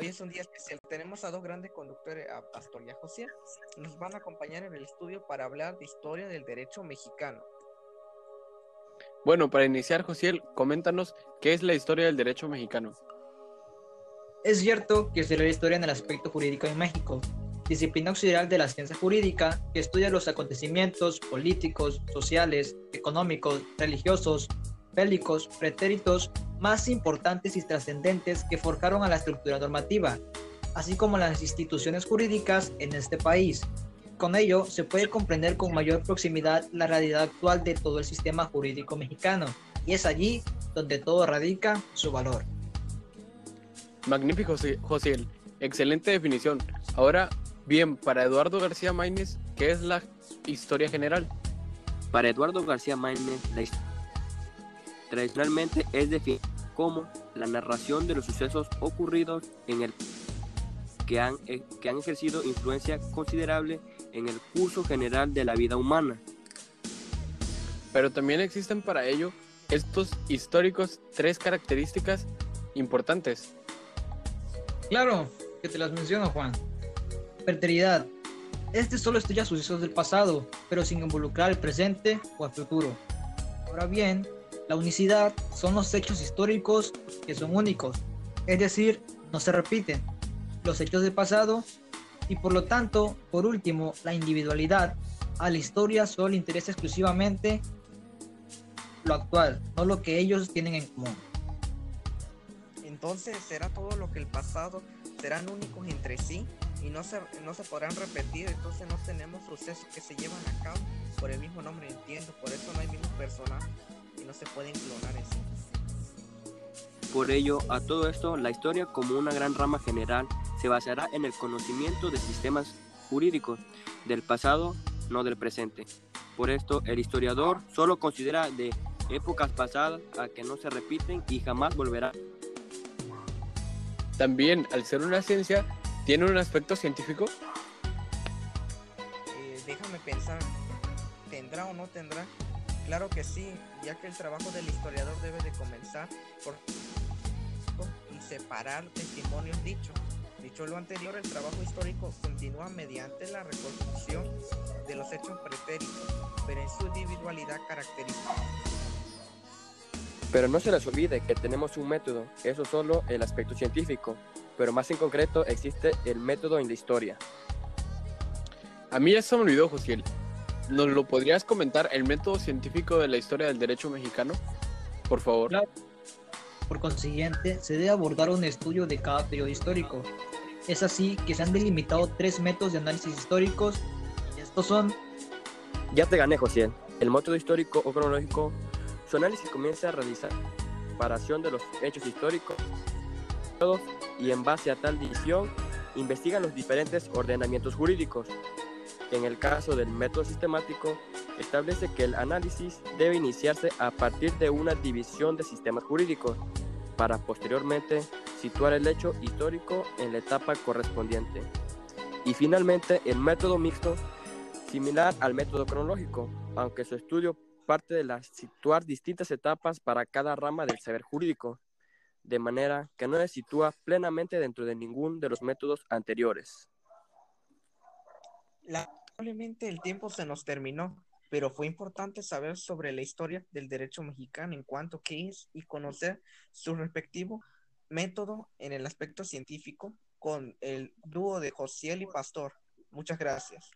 Hoy es un día especial. Tenemos a dos grandes conductores, a Pastor y a José. Nos van a acompañar en el estudio para hablar de historia del derecho mexicano. Bueno, para iniciar, Josiel, coméntanos qué es la historia del derecho mexicano. Es cierto que estudiar la historia en el aspecto jurídico en México, disciplina auxiliar de la ciencia jurídica que estudia los acontecimientos políticos, sociales, económicos, religiosos, bélicos, pretéritos más importantes y trascendentes que forjaron a la estructura normativa, así como las instituciones jurídicas en este país. Con ello, se puede comprender con mayor proximidad la realidad actual de todo el sistema jurídico mexicano, y es allí donde todo radica su valor. Magnífico, José. Excelente definición. Ahora, bien, para Eduardo García Maínez, ¿qué es la historia general? Para Eduardo García Maínez, la historia tradicionalmente es definida como la narración de los sucesos ocurridos en el que han, eh, que han ejercido influencia considerable en el curso general de la vida humana. Pero también existen para ello estos históricos tres características importantes. Claro, que te las menciono, Juan. Perteridad. Este solo estudia sucesos del pasado, pero sin involucrar el presente o el futuro. Ahora bien, la unicidad son los hechos históricos que son únicos, es decir, no se repiten los hechos del pasado y por lo tanto, por último, la individualidad. A la historia solo le interesa exclusivamente lo actual, no lo que ellos tienen en común. Entonces, ¿será todo lo que el pasado serán únicos entre sí y no se, no se podrán repetir? Entonces no tenemos sucesos que se llevan a cabo por el mismo nombre, entiendo, por eso no hay mismos personajes no se pueden clonar eso. Por ello, a todo esto, la historia como una gran rama general se basará en el conocimiento de sistemas jurídicos del pasado, no del presente. Por esto, el historiador solo considera de épocas pasadas a que no se repiten y jamás volverá. También, al ser una ciencia, ¿tiene un aspecto científico? Eh, déjame pensar, ¿tendrá o no tendrá? Claro que sí, ya que el trabajo del historiador debe de comenzar por y separar testimonios dichos. Dicho lo anterior, el trabajo histórico continúa mediante la reconstrucción de los hechos pretéritos, pero en su individualidad característica. Pero no se les olvide que tenemos un método, eso solo el aspecto científico, pero más en concreto existe el método en la historia. A mí ya se me olvidó, Josiel. ¿Nos lo podrías comentar el método científico de la historia del derecho mexicano? Por favor. Por consiguiente, se debe abordar un estudio de cada periodo histórico. Es así que se han delimitado tres métodos de análisis históricos y estos son... Ya te gané, José. El método histórico o cronológico, su análisis comienza a realizar comparación de los hechos históricos y en base a tal división investigan los diferentes ordenamientos jurídicos en el caso del método sistemático, establece que el análisis debe iniciarse a partir de una división de sistemas jurídicos para posteriormente situar el hecho histórico en la etapa correspondiente. Y finalmente, el método mixto, similar al método cronológico, aunque su estudio parte de la situar distintas etapas para cada rama del saber jurídico, de manera que no se sitúa plenamente dentro de ningún de los métodos anteriores. Lamentablemente el tiempo se nos terminó, pero fue importante saber sobre la historia del derecho mexicano en cuanto que es y conocer su respectivo método en el aspecto científico con el dúo de Josiel y Pastor. Muchas gracias.